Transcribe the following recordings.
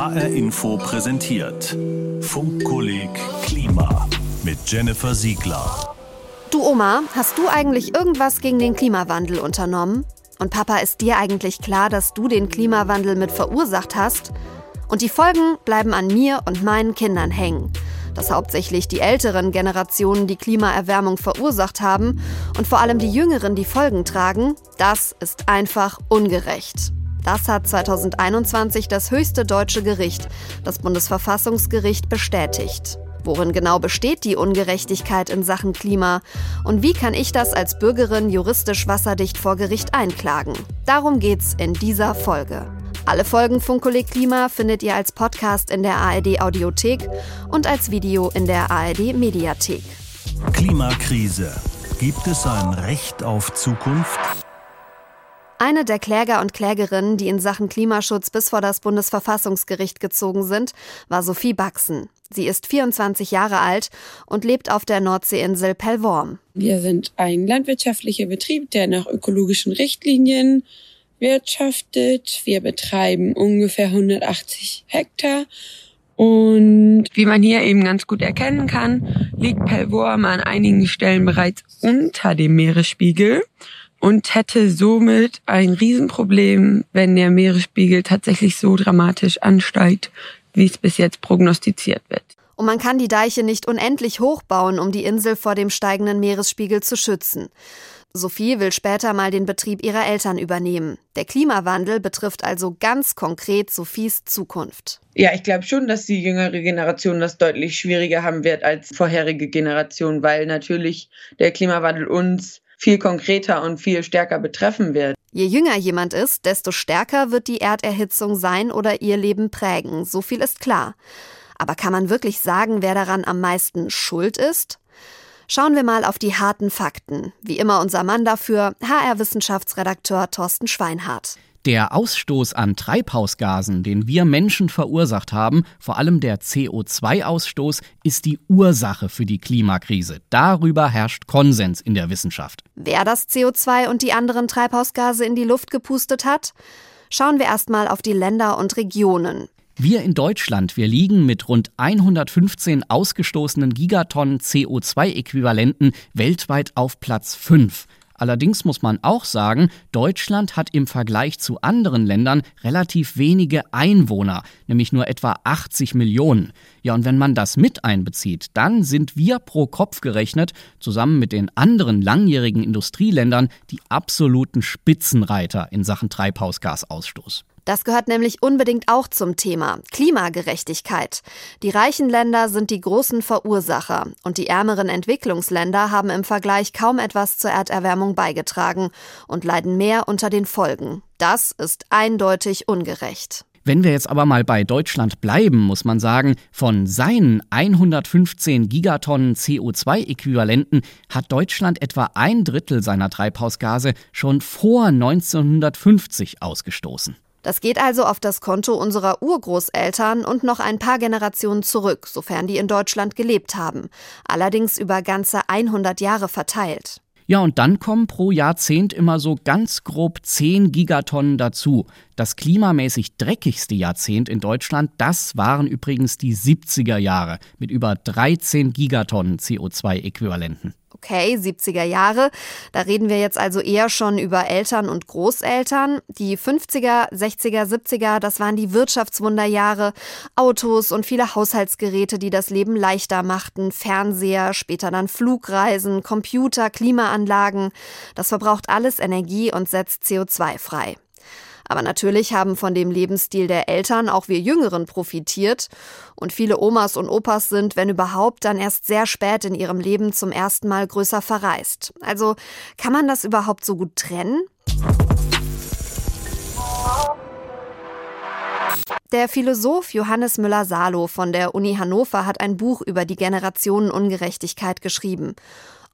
HR Info präsentiert Funkkolleg Klima mit Jennifer Siegler. Du Oma, hast du eigentlich irgendwas gegen den Klimawandel unternommen? Und Papa, ist dir eigentlich klar, dass du den Klimawandel mit verursacht hast? Und die Folgen bleiben an mir und meinen Kindern hängen. Dass hauptsächlich die älteren Generationen die Klimaerwärmung verursacht haben und vor allem die jüngeren die Folgen tragen, das ist einfach ungerecht. Das hat 2021 das höchste deutsche Gericht, das Bundesverfassungsgericht, bestätigt. Worin genau besteht die Ungerechtigkeit in Sachen Klima? Und wie kann ich das als Bürgerin juristisch wasserdicht vor Gericht einklagen? Darum geht's in dieser Folge. Alle Folgen Funkkolleg Klima findet ihr als Podcast in der ARD Audiothek und als Video in der ARD Mediathek. Klimakrise. Gibt es ein Recht auf Zukunft? Eine der Kläger und Klägerinnen, die in Sachen Klimaschutz bis vor das Bundesverfassungsgericht gezogen sind, war Sophie Baxen. Sie ist 24 Jahre alt und lebt auf der Nordseeinsel Pellworm. Wir sind ein landwirtschaftlicher Betrieb, der nach ökologischen Richtlinien wirtschaftet. Wir betreiben ungefähr 180 Hektar. Und wie man hier eben ganz gut erkennen kann, liegt Pellworm an einigen Stellen bereits unter dem Meeresspiegel und hätte somit ein Riesenproblem, wenn der Meeresspiegel tatsächlich so dramatisch ansteigt, wie es bis jetzt prognostiziert wird. Und man kann die Deiche nicht unendlich hochbauen, um die Insel vor dem steigenden Meeresspiegel zu schützen. Sophie will später mal den Betrieb ihrer Eltern übernehmen. Der Klimawandel betrifft also ganz konkret Sophies Zukunft. Ja, ich glaube schon, dass die jüngere Generation das deutlich schwieriger haben wird als vorherige Generation, weil natürlich der Klimawandel uns viel konkreter und viel stärker betreffen wird. Je jünger jemand ist, desto stärker wird die Erderhitzung sein oder ihr Leben prägen. So viel ist klar. Aber kann man wirklich sagen, wer daran am meisten schuld ist? Schauen wir mal auf die harten Fakten. Wie immer unser Mann dafür, HR-Wissenschaftsredakteur Thorsten Schweinhardt. Der Ausstoß an Treibhausgasen, den wir Menschen verursacht haben, vor allem der CO2-Ausstoß, ist die Ursache für die Klimakrise. Darüber herrscht Konsens in der Wissenschaft. Wer das CO2 und die anderen Treibhausgase in die Luft gepustet hat? Schauen wir erstmal auf die Länder und Regionen. Wir in Deutschland, wir liegen mit rund 115 ausgestoßenen Gigatonnen CO2-Äquivalenten weltweit auf Platz 5. Allerdings muss man auch sagen, Deutschland hat im Vergleich zu anderen Ländern relativ wenige Einwohner, nämlich nur etwa 80 Millionen. Ja, und wenn man das mit einbezieht, dann sind wir pro Kopf gerechnet, zusammen mit den anderen langjährigen Industrieländern, die absoluten Spitzenreiter in Sachen Treibhausgasausstoß. Das gehört nämlich unbedingt auch zum Thema Klimagerechtigkeit. Die reichen Länder sind die großen Verursacher und die ärmeren Entwicklungsländer haben im Vergleich kaum etwas zur Erderwärmung beigetragen und leiden mehr unter den Folgen. Das ist eindeutig ungerecht. Wenn wir jetzt aber mal bei Deutschland bleiben, muss man sagen, von seinen 115 Gigatonnen CO2-Äquivalenten hat Deutschland etwa ein Drittel seiner Treibhausgase schon vor 1950 ausgestoßen. Das geht also auf das Konto unserer Urgroßeltern und noch ein paar Generationen zurück, sofern die in Deutschland gelebt haben. Allerdings über ganze 100 Jahre verteilt. Ja, und dann kommen pro Jahrzehnt immer so ganz grob 10 Gigatonnen dazu. Das klimamäßig dreckigste Jahrzehnt in Deutschland, das waren übrigens die 70er Jahre mit über 13 Gigatonnen CO2-Äquivalenten. Okay, 70er Jahre. Da reden wir jetzt also eher schon über Eltern und Großeltern. Die 50er, 60er, 70er, das waren die Wirtschaftswunderjahre. Autos und viele Haushaltsgeräte, die das Leben leichter machten. Fernseher, später dann Flugreisen, Computer, Klimaanlagen. Das verbraucht alles Energie und setzt CO2 frei. Aber natürlich haben von dem Lebensstil der Eltern auch wir Jüngeren profitiert. Und viele Omas und Opas sind, wenn überhaupt, dann erst sehr spät in ihrem Leben zum ersten Mal größer verreist. Also kann man das überhaupt so gut trennen? Der Philosoph Johannes Müller-Salow von der Uni Hannover hat ein Buch über die Generationenungerechtigkeit geschrieben.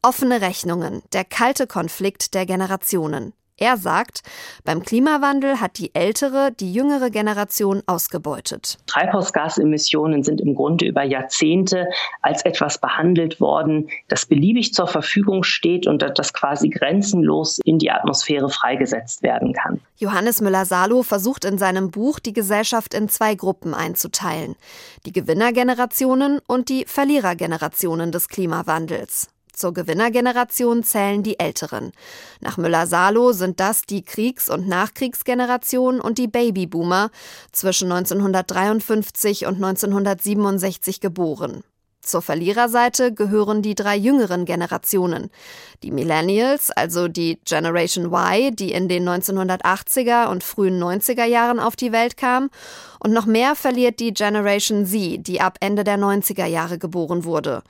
Offene Rechnungen, der kalte Konflikt der Generationen. Er sagt, beim Klimawandel hat die ältere, die jüngere Generation ausgebeutet. Treibhausgasemissionen sind im Grunde über Jahrzehnte als etwas behandelt worden, das beliebig zur Verfügung steht und das quasi grenzenlos in die Atmosphäre freigesetzt werden kann. Johannes Müller-Salo versucht in seinem Buch, die Gesellschaft in zwei Gruppen einzuteilen. Die Gewinnergenerationen und die Verlierergenerationen des Klimawandels. Zur Gewinnergeneration zählen die Älteren. Nach Müller-Salo sind das die Kriegs- und Nachkriegsgeneration und die Babyboomer, zwischen 1953 und 1967 geboren. Zur Verliererseite gehören die drei jüngeren Generationen. Die Millennials, also die Generation Y, die in den 1980er und frühen 90er Jahren auf die Welt kam. Und noch mehr verliert die Generation Z, die ab Ende der 90er Jahre geboren wurde.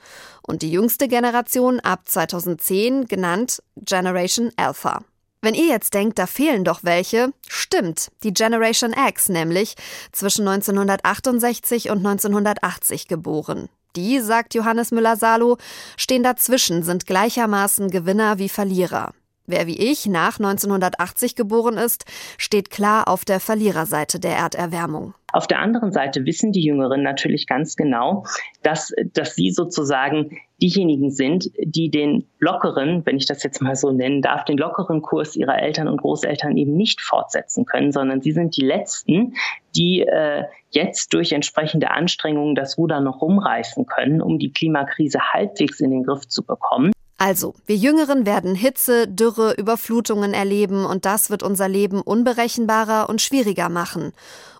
Und die jüngste Generation ab 2010, genannt Generation Alpha. Wenn ihr jetzt denkt, da fehlen doch welche, stimmt, die Generation X nämlich, zwischen 1968 und 1980 geboren. Die, sagt Johannes Müller-Salo, stehen dazwischen, sind gleichermaßen Gewinner wie Verlierer. Wer wie ich nach 1980 geboren ist, steht klar auf der Verliererseite der Erderwärmung. Auf der anderen Seite wissen die Jüngeren natürlich ganz genau, dass, dass sie sozusagen diejenigen sind, die den lockeren, wenn ich das jetzt mal so nennen darf, den lockeren Kurs ihrer Eltern und Großeltern eben nicht fortsetzen können, sondern sie sind die Letzten, die äh, jetzt durch entsprechende Anstrengungen das Ruder noch rumreißen können, um die Klimakrise halbwegs in den Griff zu bekommen. Also, wir Jüngeren werden Hitze, Dürre, Überflutungen erleben und das wird unser Leben unberechenbarer und schwieriger machen.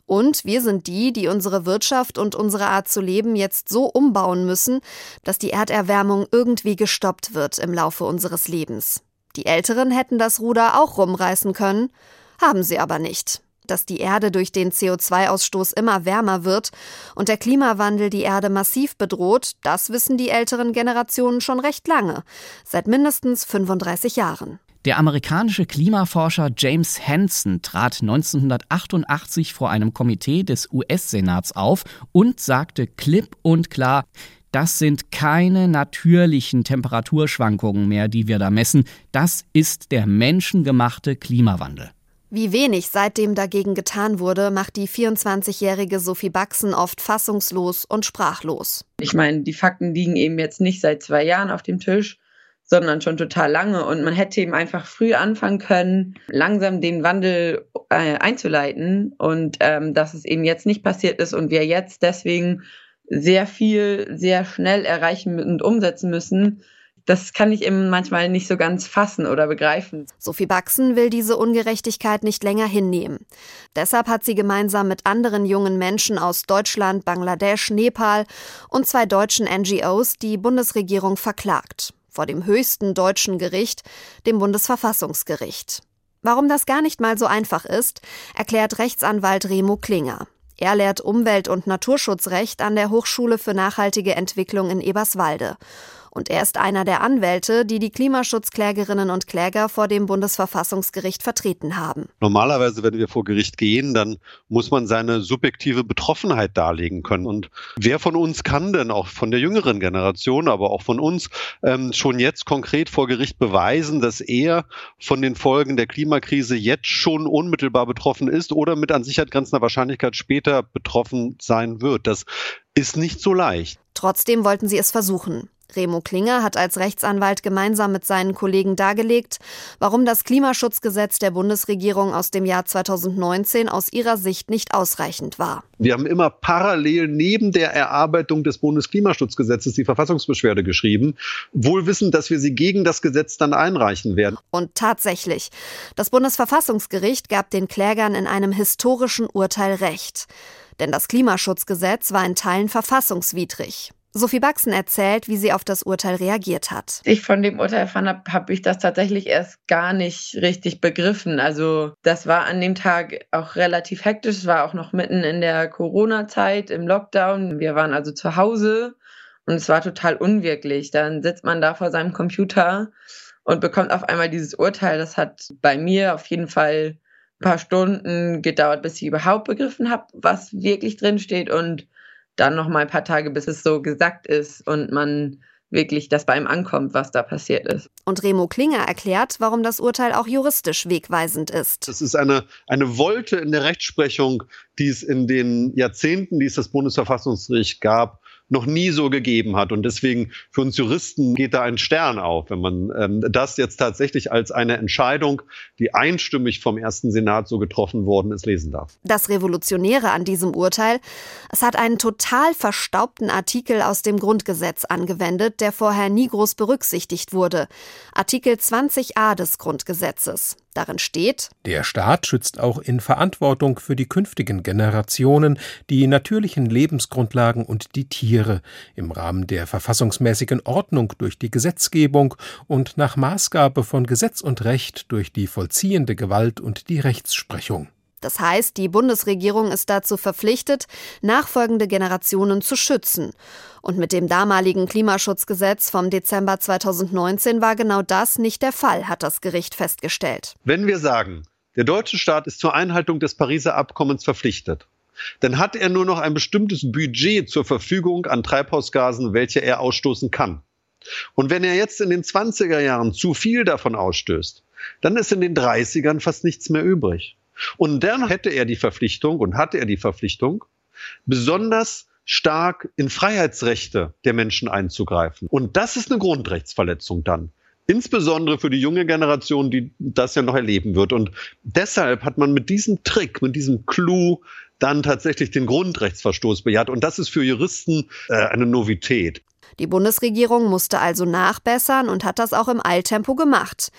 Und wir sind die, die unsere Wirtschaft und unsere Art zu leben jetzt so umbauen müssen, dass die Erderwärmung irgendwie gestoppt wird im Laufe unseres Lebens. Die Älteren hätten das Ruder auch rumreißen können, haben sie aber nicht. Dass die Erde durch den CO2-Ausstoß immer wärmer wird und der Klimawandel die Erde massiv bedroht, das wissen die älteren Generationen schon recht lange, seit mindestens 35 Jahren. Der amerikanische Klimaforscher James Hansen trat 1988 vor einem Komitee des US-Senats auf und sagte klipp und klar, das sind keine natürlichen Temperaturschwankungen mehr, die wir da messen, das ist der menschengemachte Klimawandel. Wie wenig seitdem dagegen getan wurde, macht die 24-jährige Sophie Baxen oft fassungslos und sprachlos. Ich meine, die Fakten liegen eben jetzt nicht seit zwei Jahren auf dem Tisch sondern schon total lange. Und man hätte eben einfach früh anfangen können, langsam den Wandel äh, einzuleiten. Und ähm, dass es eben jetzt nicht passiert ist und wir jetzt deswegen sehr viel, sehr schnell erreichen und umsetzen müssen, das kann ich eben manchmal nicht so ganz fassen oder begreifen. Sophie Baxen will diese Ungerechtigkeit nicht länger hinnehmen. Deshalb hat sie gemeinsam mit anderen jungen Menschen aus Deutschland, Bangladesch, Nepal und zwei deutschen NGOs die Bundesregierung verklagt vor dem höchsten deutschen Gericht, dem Bundesverfassungsgericht. Warum das gar nicht mal so einfach ist, erklärt Rechtsanwalt Remo Klinger. Er lehrt Umwelt- und Naturschutzrecht an der Hochschule für nachhaltige Entwicklung in Eberswalde und er ist einer der Anwälte, die die Klimaschutzklägerinnen und Kläger vor dem Bundesverfassungsgericht vertreten haben. Normalerweise, wenn wir vor Gericht gehen, dann muss man seine subjektive Betroffenheit darlegen können. Und wer von uns kann denn auch von der jüngeren Generation, aber auch von uns ähm, schon jetzt konkret vor Gericht beweisen, dass er von den Folgen der Klimakrise jetzt schon unmittelbar betroffen ist oder mit an Sicherheit grenzender Wahrscheinlichkeit später betroffen sein wird? Das ist nicht so leicht. Trotzdem wollten sie es versuchen. Remo Klinger hat als Rechtsanwalt gemeinsam mit seinen Kollegen dargelegt, warum das Klimaschutzgesetz der Bundesregierung aus dem Jahr 2019 aus ihrer Sicht nicht ausreichend war. Wir haben immer parallel neben der Erarbeitung des Bundesklimaschutzgesetzes die Verfassungsbeschwerde geschrieben, wohl wissend, dass wir sie gegen das Gesetz dann einreichen werden. Und tatsächlich, das Bundesverfassungsgericht gab den Klägern in einem historischen Urteil Recht. Denn das Klimaschutzgesetz war in Teilen verfassungswidrig. Sophie Baxen erzählt, wie sie auf das Urteil reagiert hat. Ich von dem Urteil erfahren habe, habe ich das tatsächlich erst gar nicht richtig begriffen. Also das war an dem Tag auch relativ hektisch. Es war auch noch mitten in der Corona-Zeit, im Lockdown. Wir waren also zu Hause und es war total unwirklich. Dann sitzt man da vor seinem Computer und bekommt auf einmal dieses Urteil. Das hat bei mir auf jeden Fall ein paar Stunden gedauert, bis ich überhaupt begriffen habe, was wirklich drin steht und dann noch mal ein paar Tage, bis es so gesagt ist und man wirklich das bei ihm ankommt, was da passiert ist. Und Remo Klinger erklärt, warum das Urteil auch juristisch wegweisend ist. Es ist eine, eine Wolte in der Rechtsprechung, die es in den Jahrzehnten, die es das Bundesverfassungsgericht gab, noch nie so gegeben hat. Und deswegen für uns Juristen geht da ein Stern auf, wenn man ähm, das jetzt tatsächlich als eine Entscheidung, die einstimmig vom ersten Senat so getroffen worden ist, lesen darf. Das Revolutionäre an diesem Urteil, es hat einen total verstaubten Artikel aus dem Grundgesetz angewendet, der vorher nie groß berücksichtigt wurde. Artikel 20a des Grundgesetzes. Darin steht, der Staat schützt auch in Verantwortung für die künftigen Generationen die natürlichen Lebensgrundlagen und die Tiere im Rahmen der verfassungsmäßigen Ordnung durch die Gesetzgebung und nach Maßgabe von Gesetz und Recht durch die vollziehende Gewalt und die Rechtsprechung. Das heißt, die Bundesregierung ist dazu verpflichtet, nachfolgende Generationen zu schützen. Und mit dem damaligen Klimaschutzgesetz vom Dezember 2019 war genau das nicht der Fall, hat das Gericht festgestellt. Wenn wir sagen, der deutsche Staat ist zur Einhaltung des Pariser Abkommens verpflichtet, dann hat er nur noch ein bestimmtes Budget zur Verfügung an Treibhausgasen, welche er ausstoßen kann. Und wenn er jetzt in den 20er Jahren zu viel davon ausstößt, dann ist in den 30ern fast nichts mehr übrig. Und dann hätte er die Verpflichtung und hatte er die Verpflichtung, besonders stark in Freiheitsrechte der Menschen einzugreifen. Und das ist eine Grundrechtsverletzung dann. Insbesondere für die junge Generation, die das ja noch erleben wird. Und deshalb hat man mit diesem Trick, mit diesem Clou dann tatsächlich den Grundrechtsverstoß bejaht. Und das ist für Juristen äh, eine Novität. Die Bundesregierung musste also nachbessern und hat das auch im Eiltempo gemacht.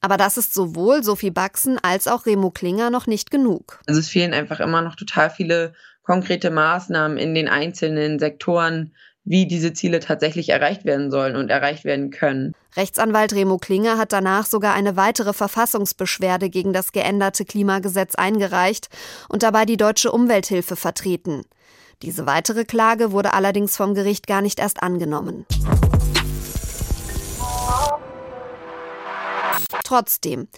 Aber das ist sowohl Sophie Baxen als auch Remo Klinger noch nicht genug. Also es fehlen einfach immer noch total viele konkrete Maßnahmen in den einzelnen Sektoren, wie diese Ziele tatsächlich erreicht werden sollen und erreicht werden können. Rechtsanwalt Remo Klinger hat danach sogar eine weitere Verfassungsbeschwerde gegen das geänderte Klimagesetz eingereicht und dabei die deutsche Umwelthilfe vertreten. Diese weitere Klage wurde allerdings vom Gericht gar nicht erst angenommen. Trotzdem,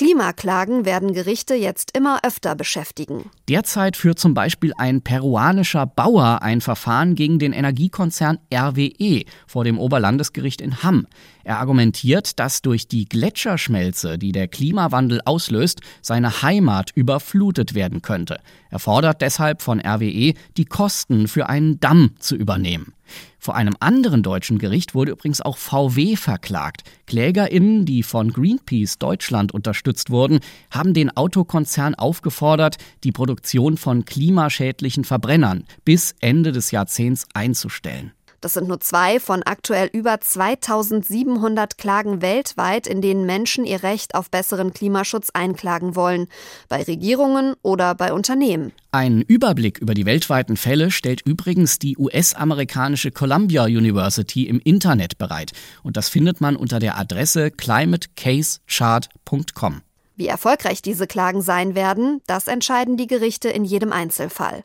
Klimaklagen werden Gerichte jetzt immer öfter beschäftigen. Derzeit führt zum Beispiel ein peruanischer Bauer ein Verfahren gegen den Energiekonzern RWE vor dem Oberlandesgericht in Hamm. Er argumentiert, dass durch die Gletscherschmelze, die der Klimawandel auslöst, seine Heimat überflutet werden könnte. Er fordert deshalb von RWE, die Kosten für einen Damm zu übernehmen. Vor einem anderen deutschen Gericht wurde übrigens auch VW verklagt. KlägerInnen, die von Greenpeace Deutschland unterstützt wurden, haben den Autokonzern aufgefordert, die Produktion von klimaschädlichen Verbrennern bis Ende des Jahrzehnts einzustellen. Das sind nur zwei von aktuell über 2700 Klagen weltweit, in denen Menschen ihr Recht auf besseren Klimaschutz einklagen wollen, bei Regierungen oder bei Unternehmen. Ein Überblick über die weltweiten Fälle stellt übrigens die US-amerikanische Columbia University im Internet bereit. Und das findet man unter der Adresse climatecasechart.com. Wie erfolgreich diese Klagen sein werden, das entscheiden die Gerichte in jedem Einzelfall.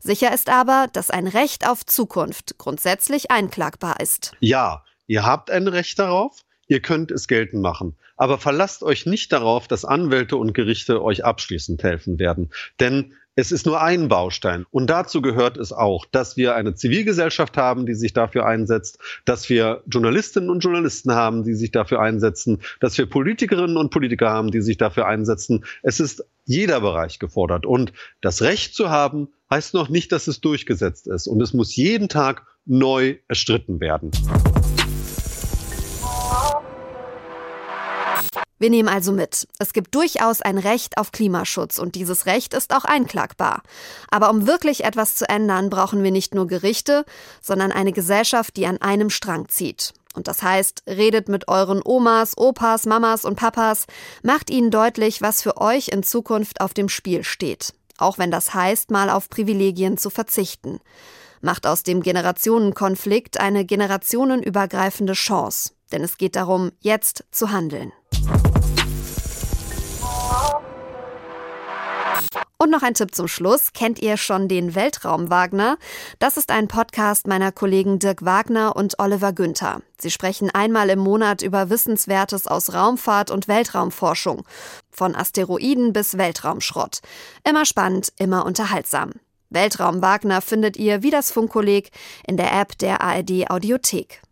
Sicher ist aber, dass ein Recht auf Zukunft grundsätzlich einklagbar ist. Ja, ihr habt ein Recht darauf, ihr könnt es geltend machen. Aber verlasst euch nicht darauf, dass Anwälte und Gerichte euch abschließend helfen werden. Denn es ist nur ein Baustein. Und dazu gehört es auch, dass wir eine Zivilgesellschaft haben, die sich dafür einsetzt, dass wir Journalistinnen und Journalisten haben, die sich dafür einsetzen, dass wir Politikerinnen und Politiker haben, die sich dafür einsetzen. Es ist jeder Bereich gefordert. Und das Recht zu haben, heißt noch nicht, dass es durchgesetzt ist. Und es muss jeden Tag neu erstritten werden. Wir nehmen also mit, es gibt durchaus ein Recht auf Klimaschutz und dieses Recht ist auch einklagbar. Aber um wirklich etwas zu ändern, brauchen wir nicht nur Gerichte, sondern eine Gesellschaft, die an einem Strang zieht. Und das heißt, redet mit euren Omas, Opas, Mamas und Papas, macht ihnen deutlich, was für euch in Zukunft auf dem Spiel steht. Auch wenn das heißt, mal auf Privilegien zu verzichten. Macht aus dem Generationenkonflikt eine generationenübergreifende Chance. Denn es geht darum, jetzt zu handeln. Und noch ein Tipp zum Schluss. Kennt ihr schon den Weltraum Wagner? Das ist ein Podcast meiner Kollegen Dirk Wagner und Oliver Günther. Sie sprechen einmal im Monat über Wissenswertes aus Raumfahrt und Weltraumforschung. Von Asteroiden bis Weltraumschrott. Immer spannend, immer unterhaltsam. Weltraum Wagner findet ihr wie das Funkkolleg in der App der ARD Audiothek.